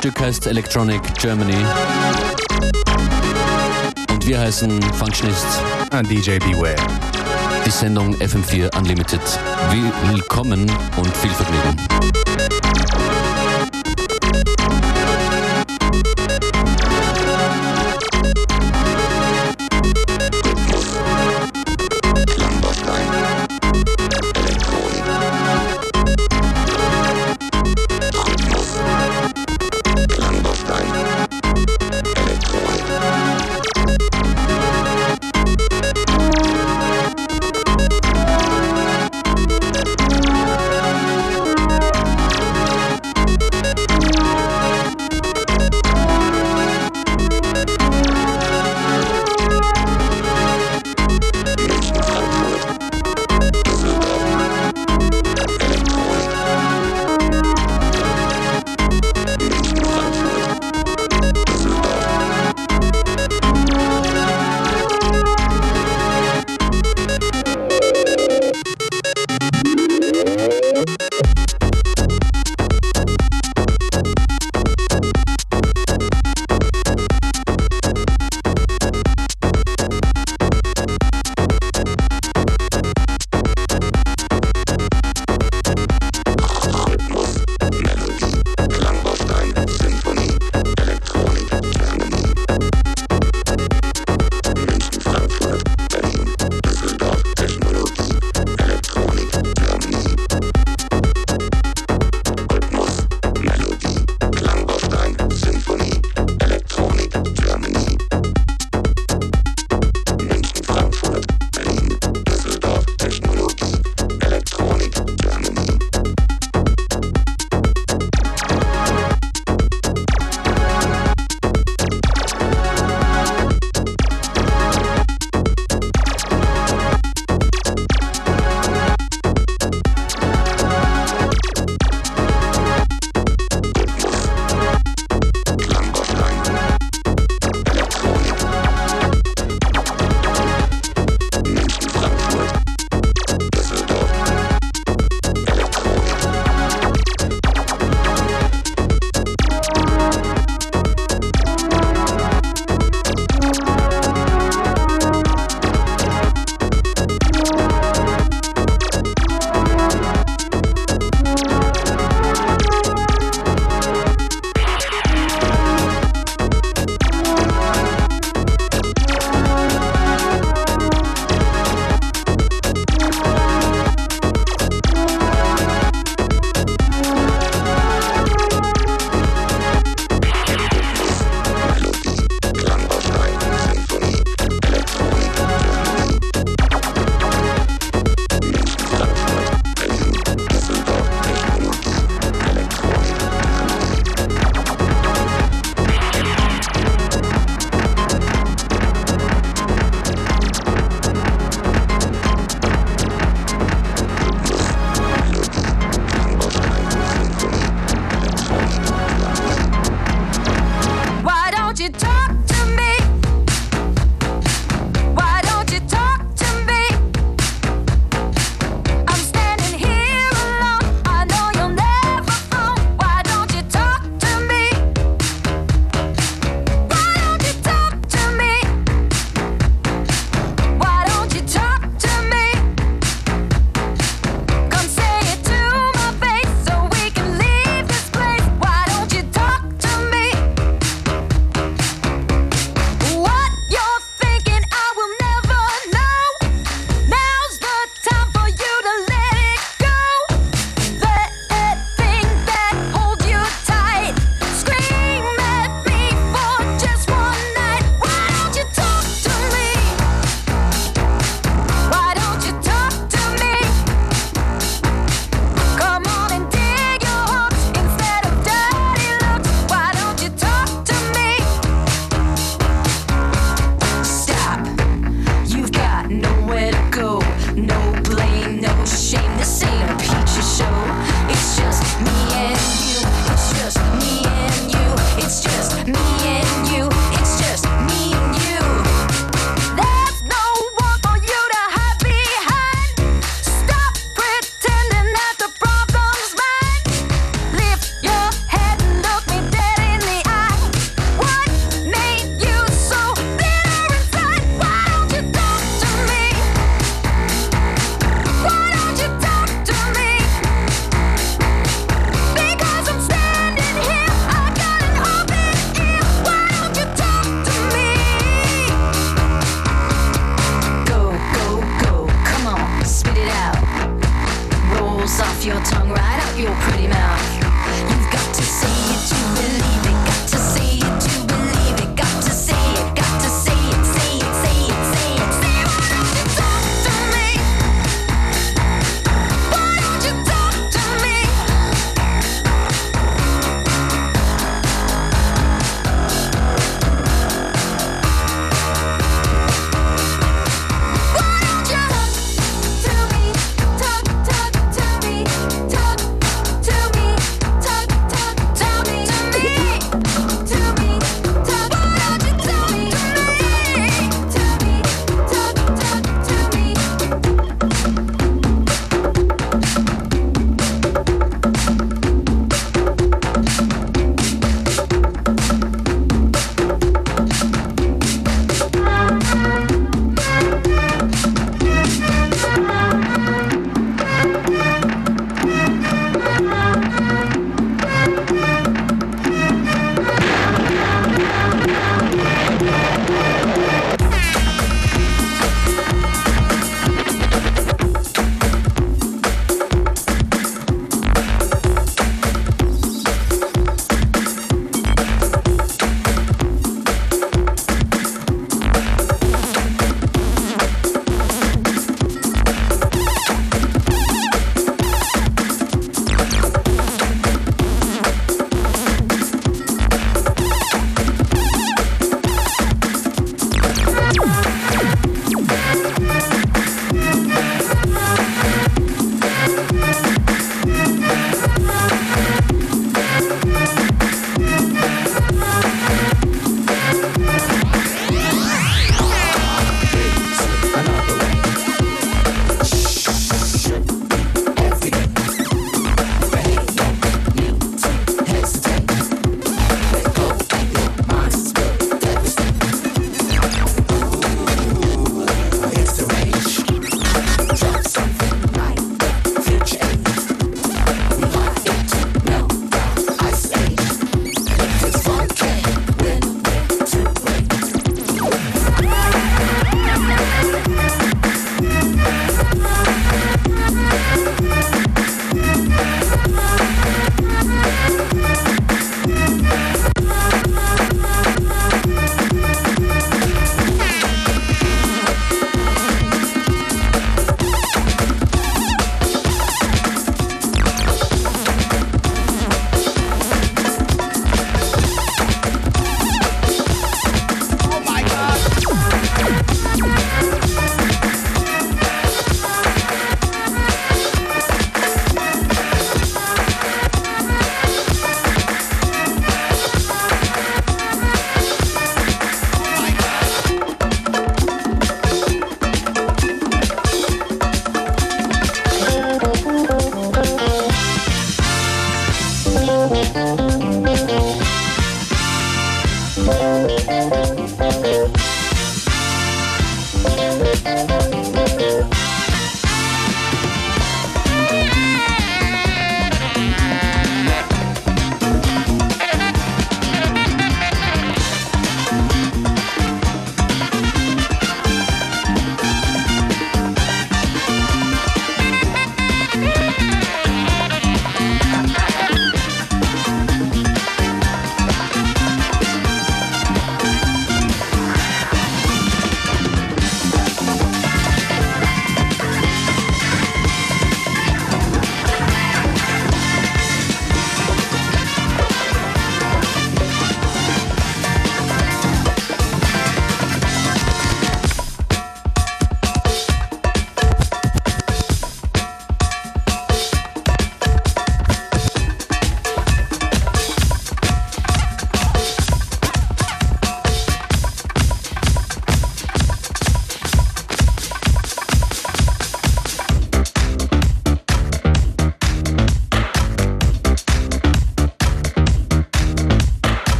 Stück heißt Electronic Germany. Und wir heißen Functionist. Und DJ Beware. Die Sendung FM4 Unlimited. Willkommen und viel Vergnügen.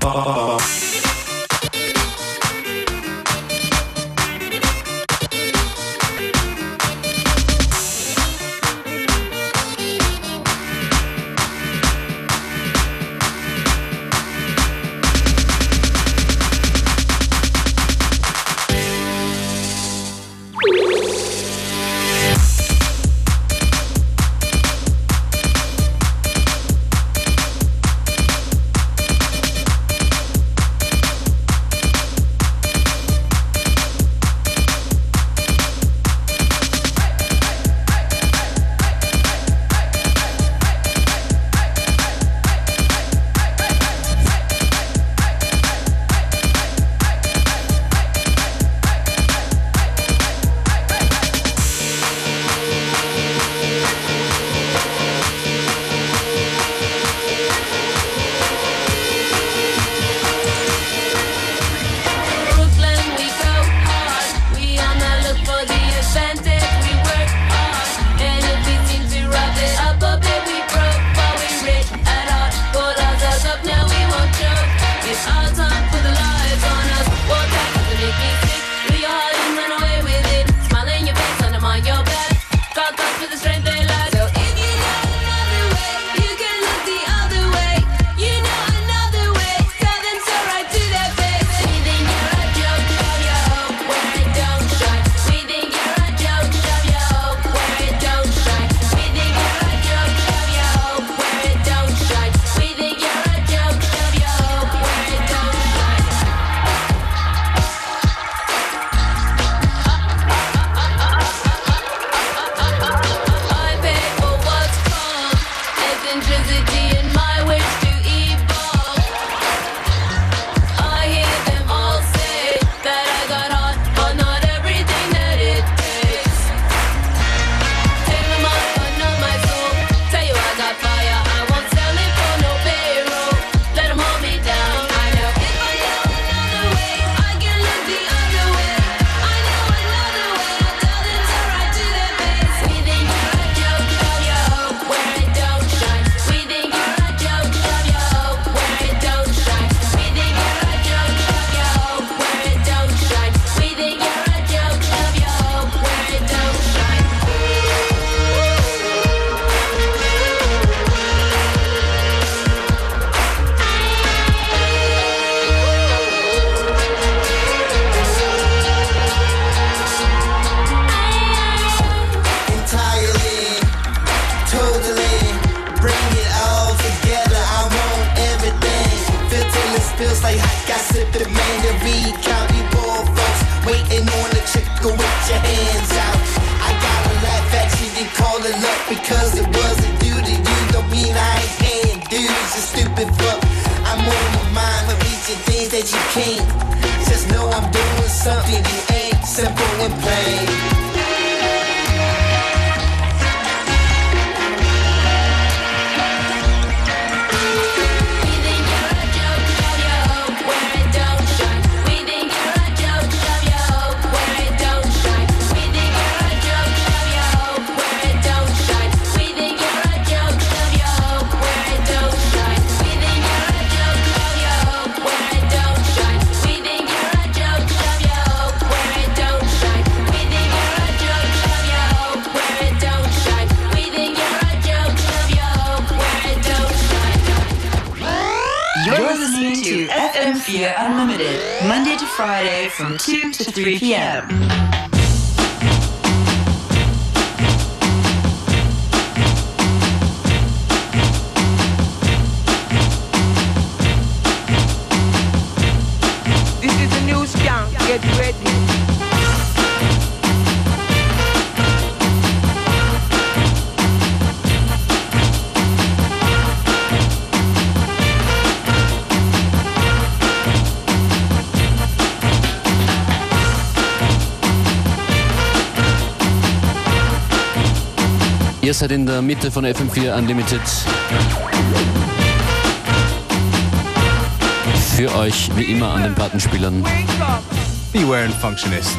Think from 2 to 3 p.m. Seid in der Mitte von FM4 Unlimited. Für euch wie immer an den Plattenspielern. Beware and Functionist.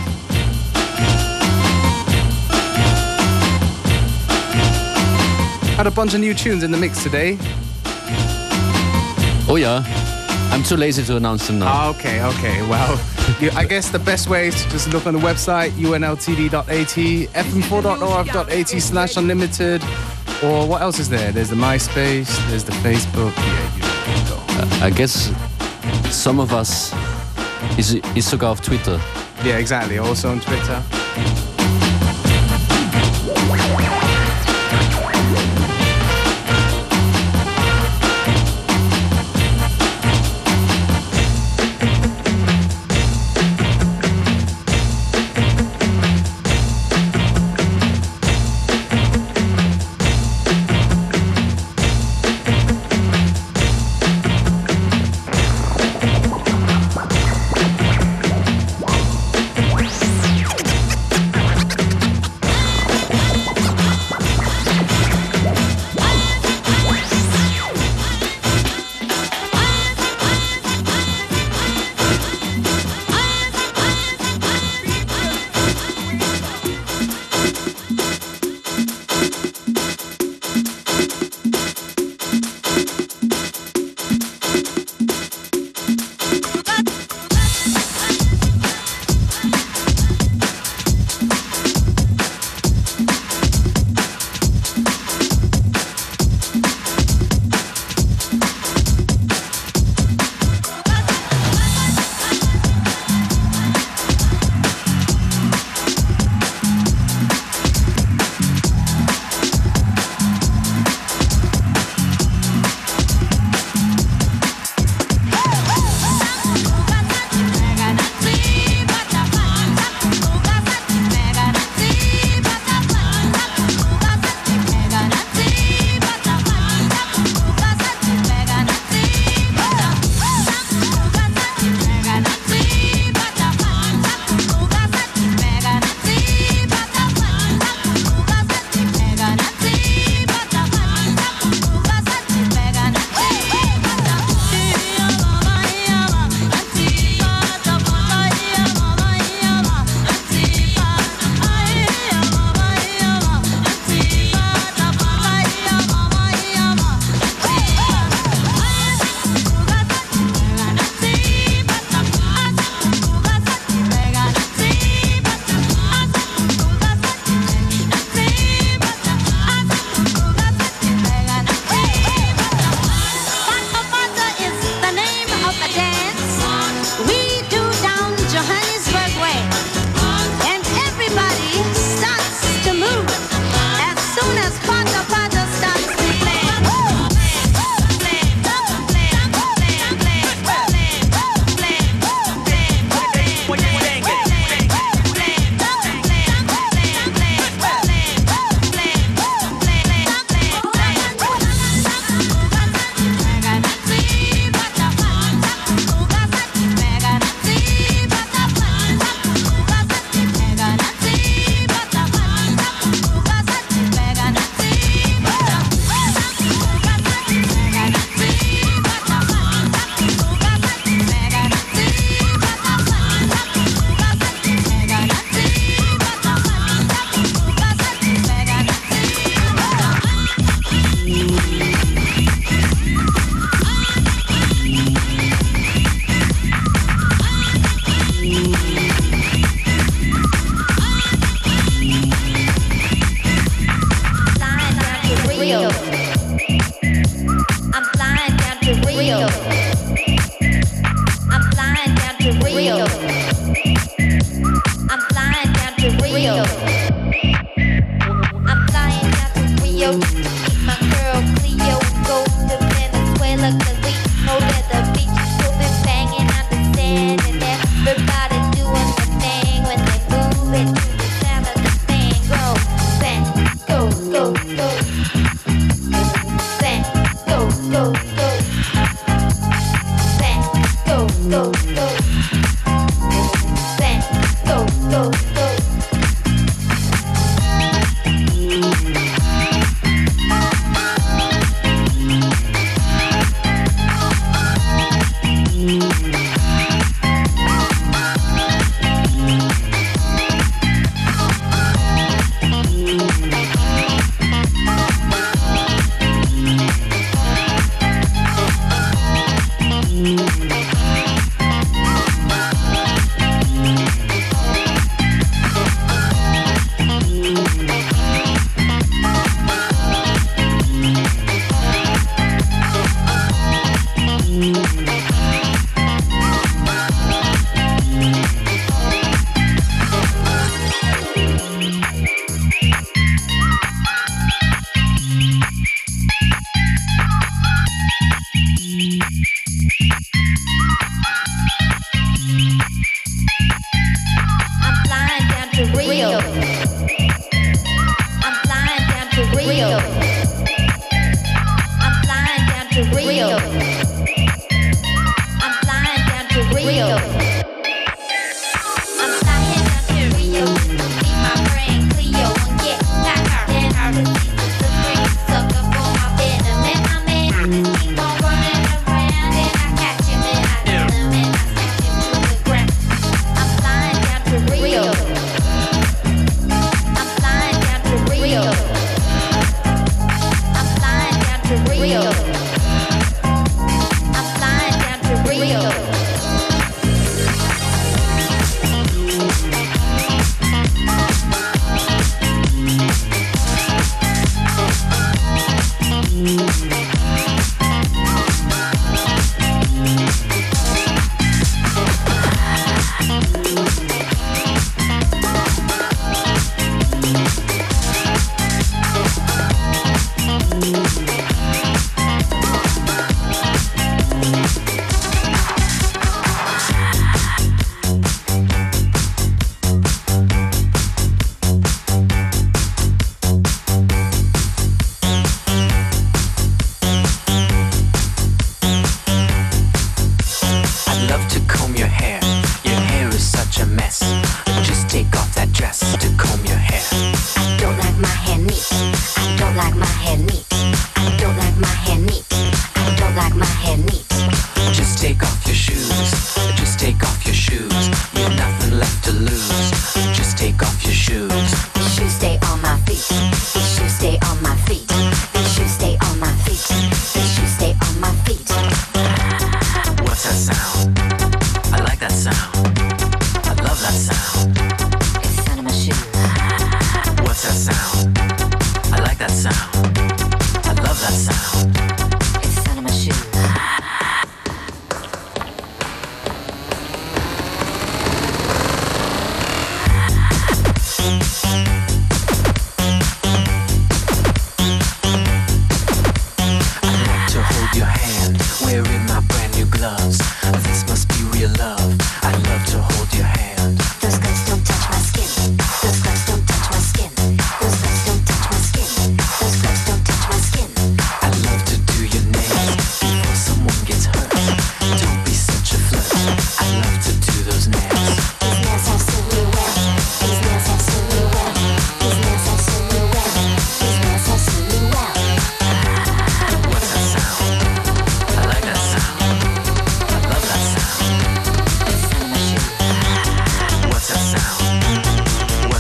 Had a bunch of new tunes in the mix today. Oh ja, I'm too lazy to announce them now. Ah, okay, okay. Well, you, I guess the best way is to just look on the website, unltd.at, fm4.orf.at slash unlimited. Or what else is there? There's the MySpace, there's the Facebook. Yeah, you know, uh, I guess some of us is, is sogar auf Twitter. Yeah, exactly. Also on Twitter.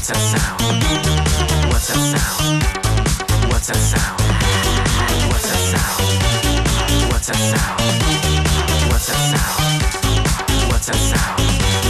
What's that sound? What's that sound? What's that sound? What's that sound? What's that sound? What's that sound? What's that sound?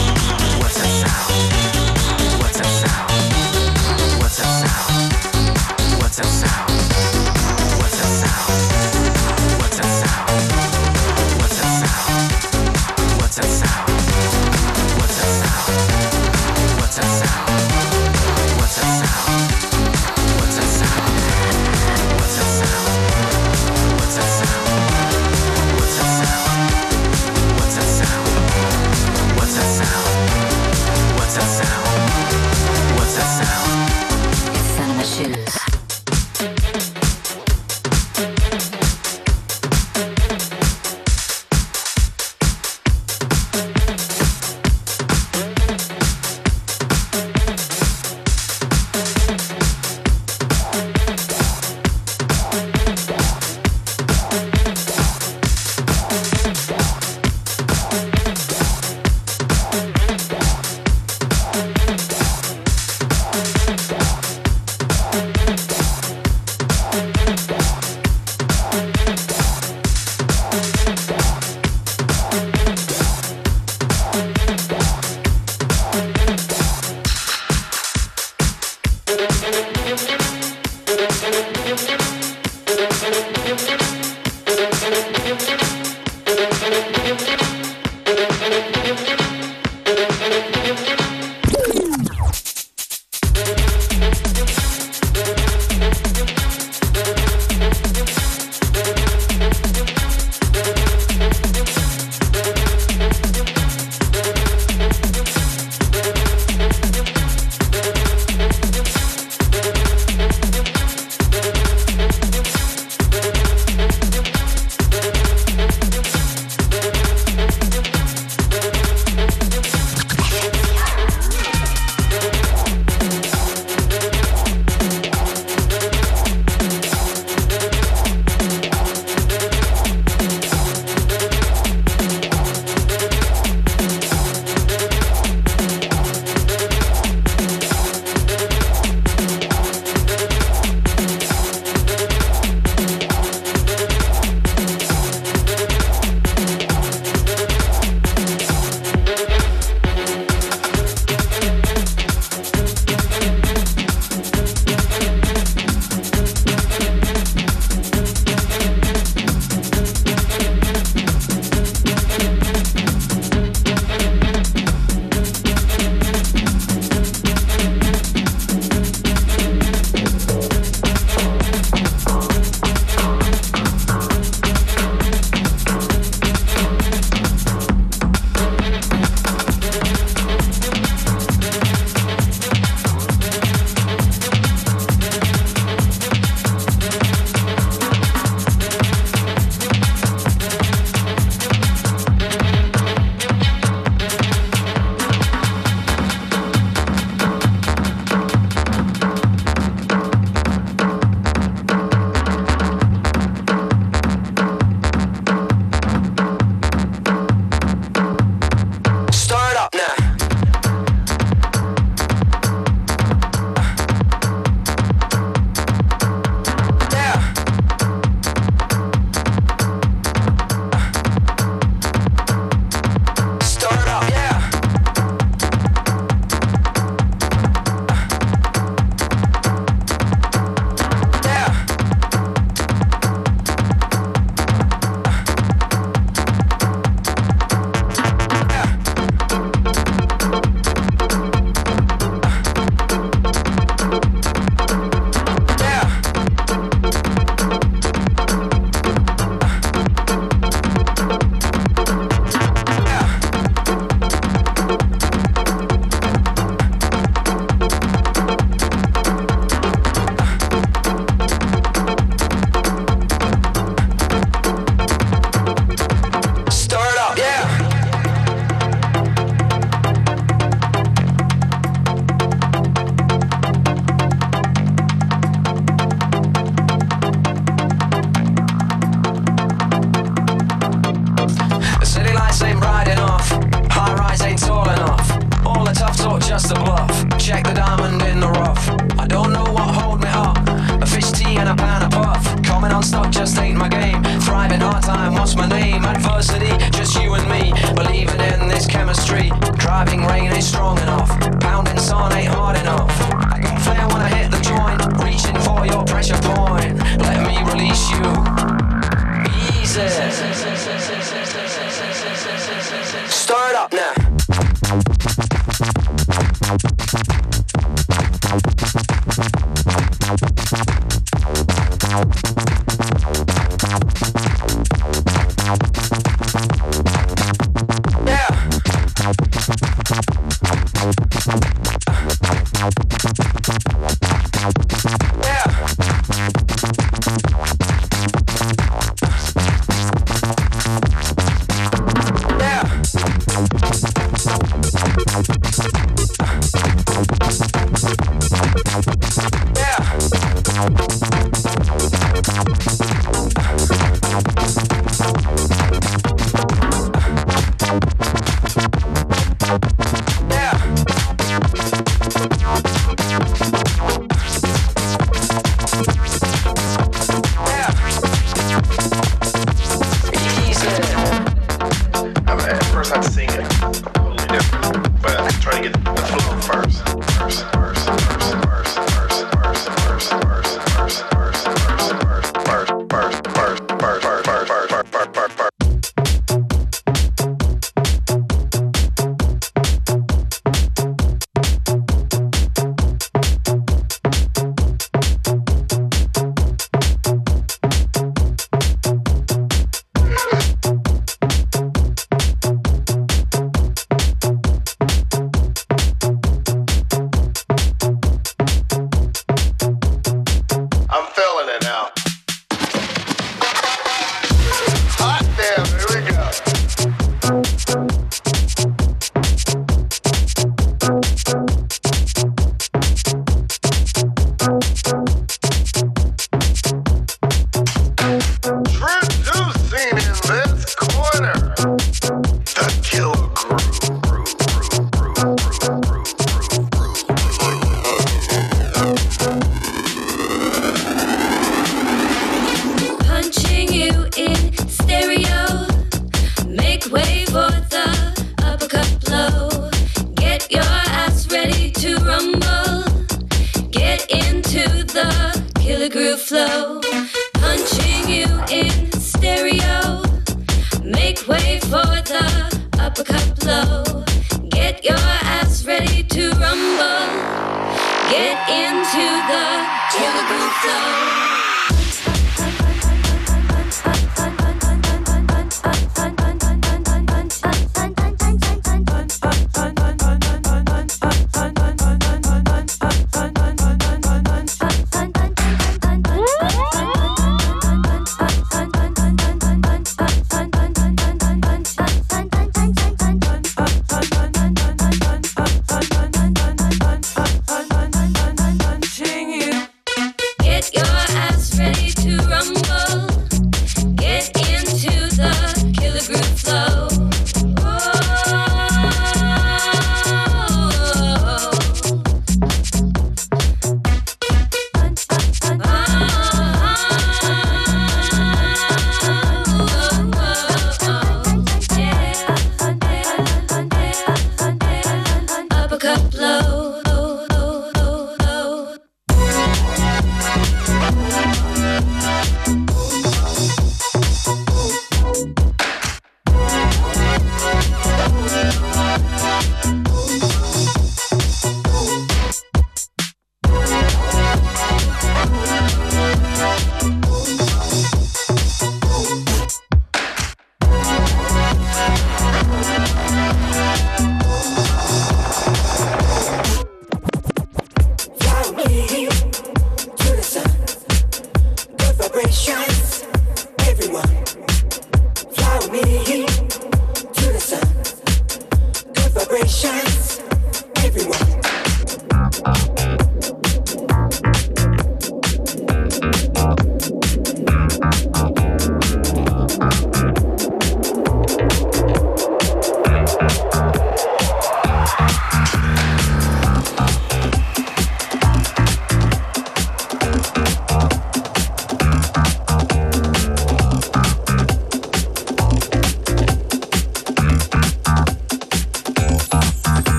diversity, just you and me. Believing in this chemistry, driving rain is strong enough.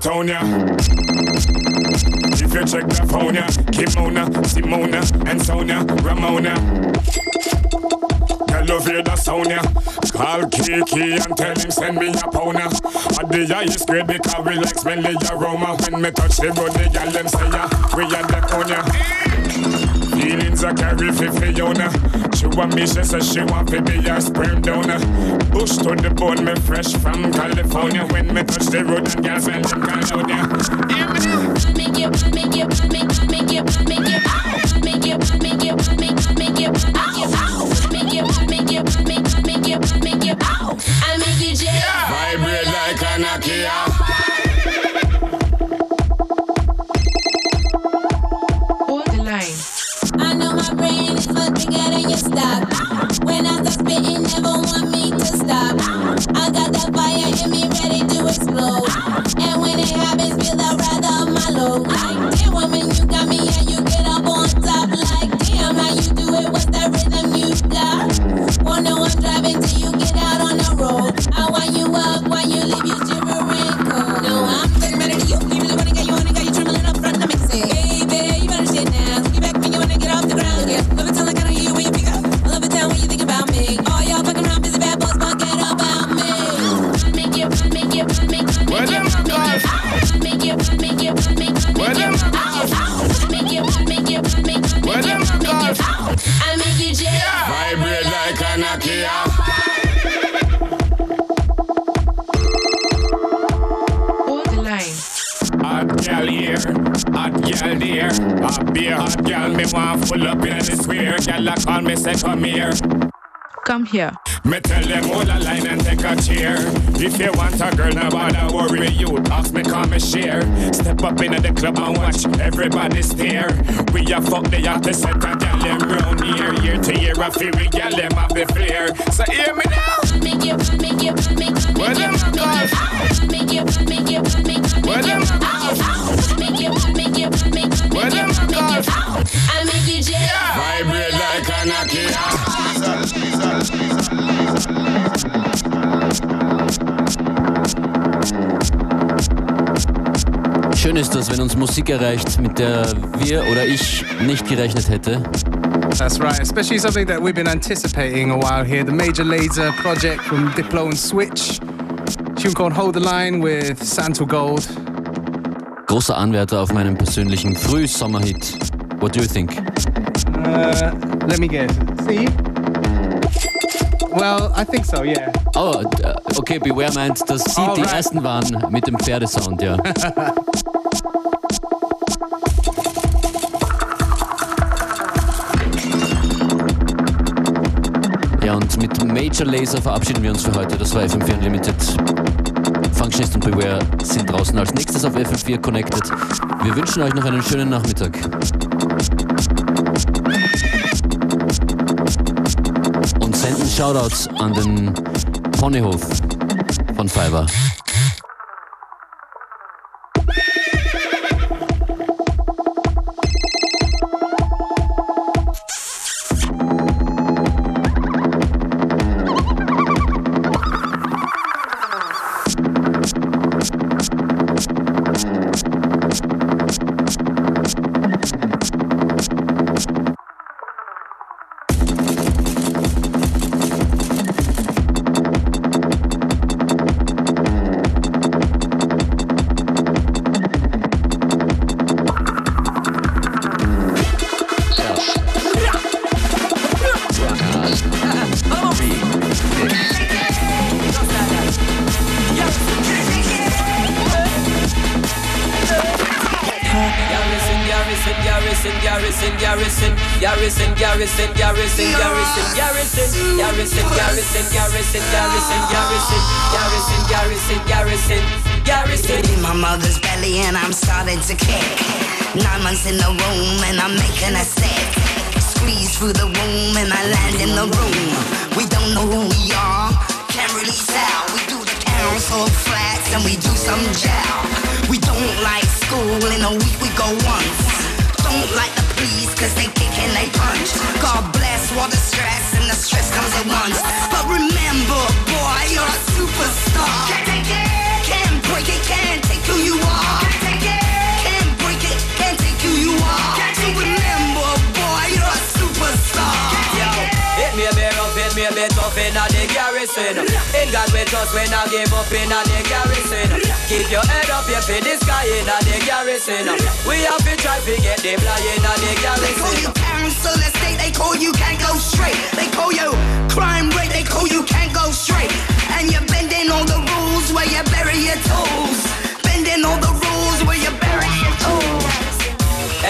Town ya. If you check the phone ya, Kimona, Simona, and Sonia, Ramona. Girl love the sound ya. Call Kiki and tell him send me a pound. At the highest grade because we like smelly aroma. When me touch the the girl them say ya, want me, she says she want to be a sperm donor. Bush to the bone, me fresh from California. When me touch the road, and girls and them California. Hear me now. Vibrate girl, no bother worry you. Ask me, come and share. Step up in the club and watch everybody stare. We a fuck the hottest set a gal them round here. Year to year, I feel we gal them have the flair. So hear me now. Where them ist das, wenn uns Musik erreicht, mit der wir oder ich nicht gerechnet hätte. That's right, especially something that we've been anticipating a while here. The Major Laser project from Diplo and Switch. Tune called Hold the Line with Santo Gold. Großer Anwärter auf meinen persönlichen Frühsommerhit. What do you think? Uh, let me guess. See? Well, I think so, yeah. Oh, okay, Beware meint, dass Sie die Alright. Ersten waren mit dem Pferdesound, ja. Major Laser verabschieden wir uns für heute. Das war FM4 Unlimited. Functionist und Beware sind draußen als nächstes auf FM4 Connected. Wir wünschen euch noch einen schönen Nachmittag. Und senden Shoutouts an den Ponyhof von Fiverr. Garrison, garrison, garrison, garrison, garrison, garrison, garrison, garrison, garrison, garrison, garrison, garrison, in my mother's belly and I'm starting to kick. Nine months in the womb and I'm making a stick. Squeeze through the womb and I land in the room. We don't know who we are, can't really tell. We do the council flats and we do some gel. We don't like school, in a week we go once. Don't like the police cause they kick and they punch. God bless all the stress and the stress comes at once. But remember, boy, you're a superstar. Can't take it, can't break it, can't take who you are. A in the garrison. In God we trust when I give up in the garrison. Keep your head up, you feel the sky in the garrison. We have to try to get them fly in the They call you garrison. council estate, they call you can't go straight. They call you crime rate, they call you can't go straight. And you're bending all the rules where you bury your toes. Bending all the rules where you bury.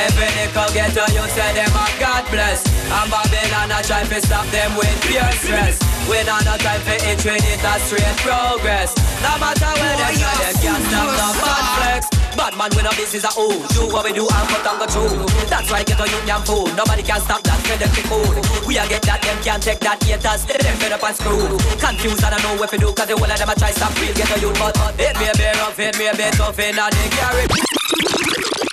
Every nickel get to you say them a God bless. And Babylon a try to stop them with pure stress. We not no time for it, treat it as straight progress. No matter where they try, them can't stop the bad flex. Bad man when a business a ooh Do what we do and cut and go through That's why get a union food Nobody can stop that, for them food We a get that, them can't take that haters. Them fed up and screw Confused and I know what to do Cause the whole of them a try stop real. Get a youth but me a bit rough, me a bit tough in a the garage